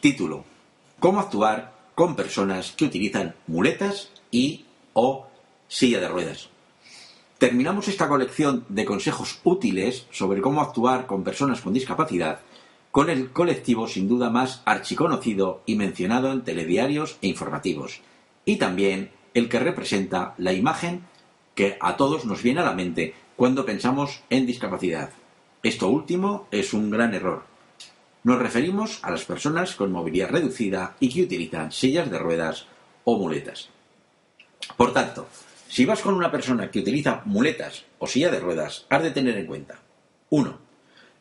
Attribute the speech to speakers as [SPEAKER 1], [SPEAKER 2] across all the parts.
[SPEAKER 1] Título. ¿Cómo actuar con personas que utilizan muletas y o silla de ruedas? Terminamos esta colección de consejos útiles sobre cómo actuar con personas con discapacidad con el colectivo sin duda más archiconocido y mencionado en telediarios e informativos, y también el que representa la imagen que a todos nos viene a la mente cuando pensamos en discapacidad. Esto último es un gran error. Nos referimos a las personas con movilidad reducida y que utilizan sillas de ruedas o muletas. Por tanto, si vas con una persona que utiliza muletas o silla de ruedas, has de tener en cuenta 1.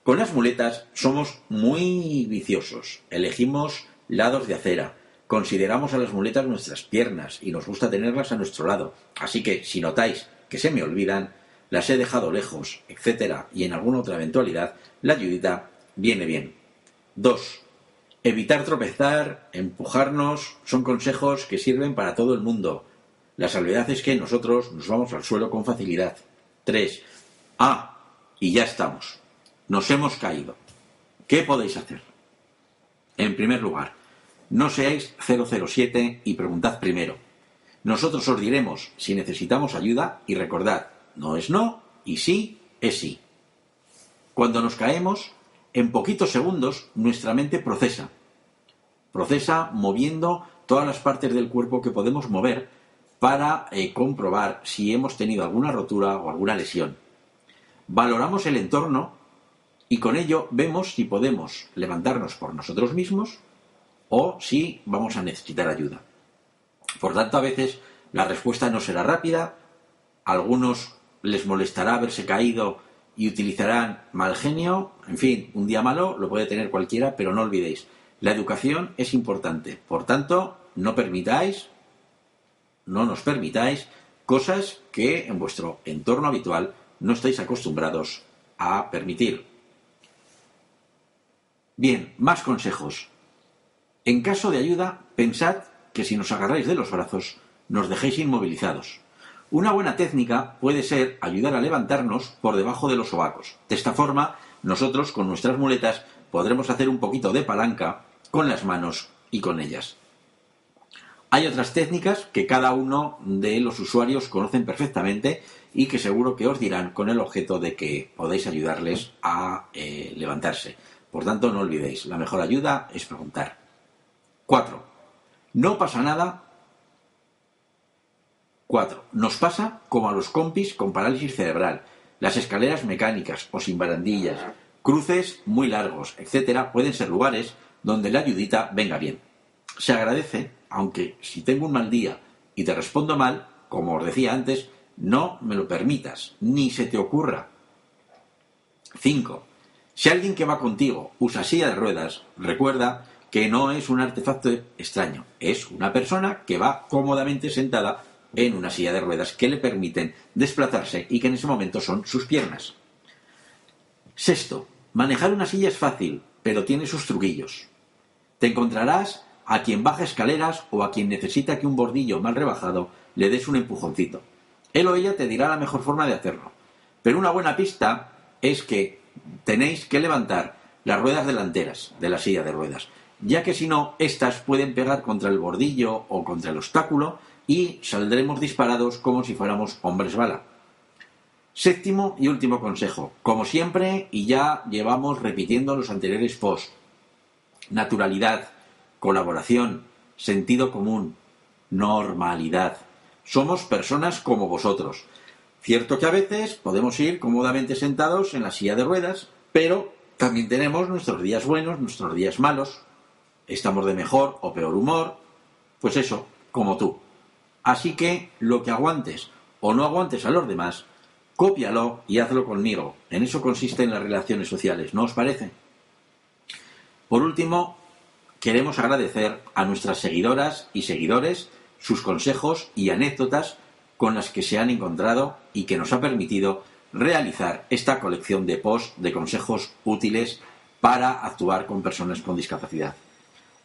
[SPEAKER 1] Con las muletas somos muy viciosos. Elegimos lados de acera. Consideramos a las muletas nuestras piernas y nos gusta tenerlas a nuestro lado. Así que si notáis que se me olvidan, las he dejado lejos, etcétera, y en alguna otra eventualidad, la ayudita viene bien. 2. Evitar tropezar, empujarnos, son consejos que sirven para todo el mundo. La salvedad es que nosotros nos vamos al suelo con facilidad. 3. Ah, y ya estamos. Nos hemos caído. ¿Qué podéis hacer? En primer lugar, no seáis 007 y preguntad primero. Nosotros os diremos si necesitamos ayuda y recordad, no es no y sí es sí. Cuando nos caemos, en poquitos segundos nuestra mente procesa. Procesa moviendo todas las partes del cuerpo que podemos mover para eh, comprobar si hemos tenido alguna rotura o alguna lesión. Valoramos el entorno y con ello vemos si podemos levantarnos por nosotros mismos o si vamos a necesitar ayuda. Por tanto, a veces la respuesta no será rápida, a algunos les molestará haberse caído y utilizarán mal genio, en fin, un día malo lo puede tener cualquiera, pero no olvidéis, la educación es importante. Por tanto, no permitáis, no nos permitáis cosas que en vuestro entorno habitual no estáis acostumbrados a permitir. Bien, más consejos. En caso de ayuda, pensad que si nos agarráis de los brazos, nos dejéis inmovilizados. Una buena técnica puede ser ayudar a levantarnos por debajo de los sobacos. De esta forma, nosotros con nuestras muletas podremos hacer un poquito de palanca con las manos y con ellas. Hay otras técnicas que cada uno de los usuarios conocen perfectamente y que seguro que os dirán con el objeto de que podáis ayudarles a eh, levantarse. Por tanto, no olvidéis, la mejor ayuda es preguntar. 4. No pasa nada. 4. Nos pasa como a los compis con parálisis cerebral. Las escaleras mecánicas o sin barandillas, cruces muy largos, etcétera, pueden ser lugares donde la ayudita venga bien. Se agradece, aunque si tengo un mal día y te respondo mal, como os decía antes, no me lo permitas, ni se te ocurra. 5. Si alguien que va contigo usa silla de ruedas, recuerda que no es un artefacto extraño, es una persona que va cómodamente sentada en una silla de ruedas que le permiten desplazarse y que en ese momento son sus piernas. Sexto, manejar una silla es fácil, pero tiene sus truquillos. Te encontrarás a quien baja escaleras o a quien necesita que un bordillo mal rebajado le des un empujoncito. Él o ella te dirá la mejor forma de hacerlo. Pero una buena pista es que tenéis que levantar las ruedas delanteras de la silla de ruedas, ya que si no, éstas pueden pegar contra el bordillo o contra el obstáculo y saldremos disparados como si fuéramos hombres bala. Séptimo y último consejo, como siempre, y ya llevamos repitiendo los anteriores posts, naturalidad, colaboración, sentido común, normalidad. Somos personas como vosotros. Cierto que a veces podemos ir cómodamente sentados en la silla de ruedas, pero también tenemos nuestros días buenos, nuestros días malos. Estamos de mejor o peor humor. Pues eso, como tú. Así que lo que aguantes o no aguantes a los demás, cópialo y hazlo conmigo. En eso consisten las relaciones sociales, ¿no os parece? Por último, queremos agradecer a nuestras seguidoras y seguidores sus consejos y anécdotas con las que se han encontrado y que nos ha permitido realizar esta colección de posts de consejos útiles para actuar con personas con discapacidad.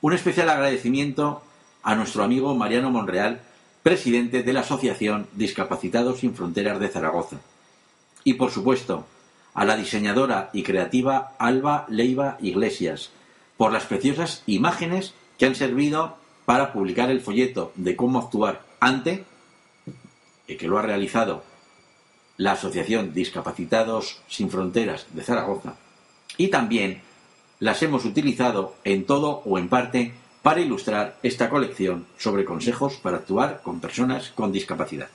[SPEAKER 1] Un especial agradecimiento a nuestro amigo Mariano Monreal, presidente de la Asociación Discapacitados sin Fronteras de Zaragoza. Y por supuesto, a la diseñadora y creativa Alba Leiva Iglesias, por las preciosas imágenes que han servido para publicar el folleto de cómo actuar ante, y que lo ha realizado la Asociación Discapacitados Sin Fronteras de Zaragoza, y también las hemos utilizado en todo o en parte para ilustrar esta colección sobre consejos para actuar con personas con discapacidad.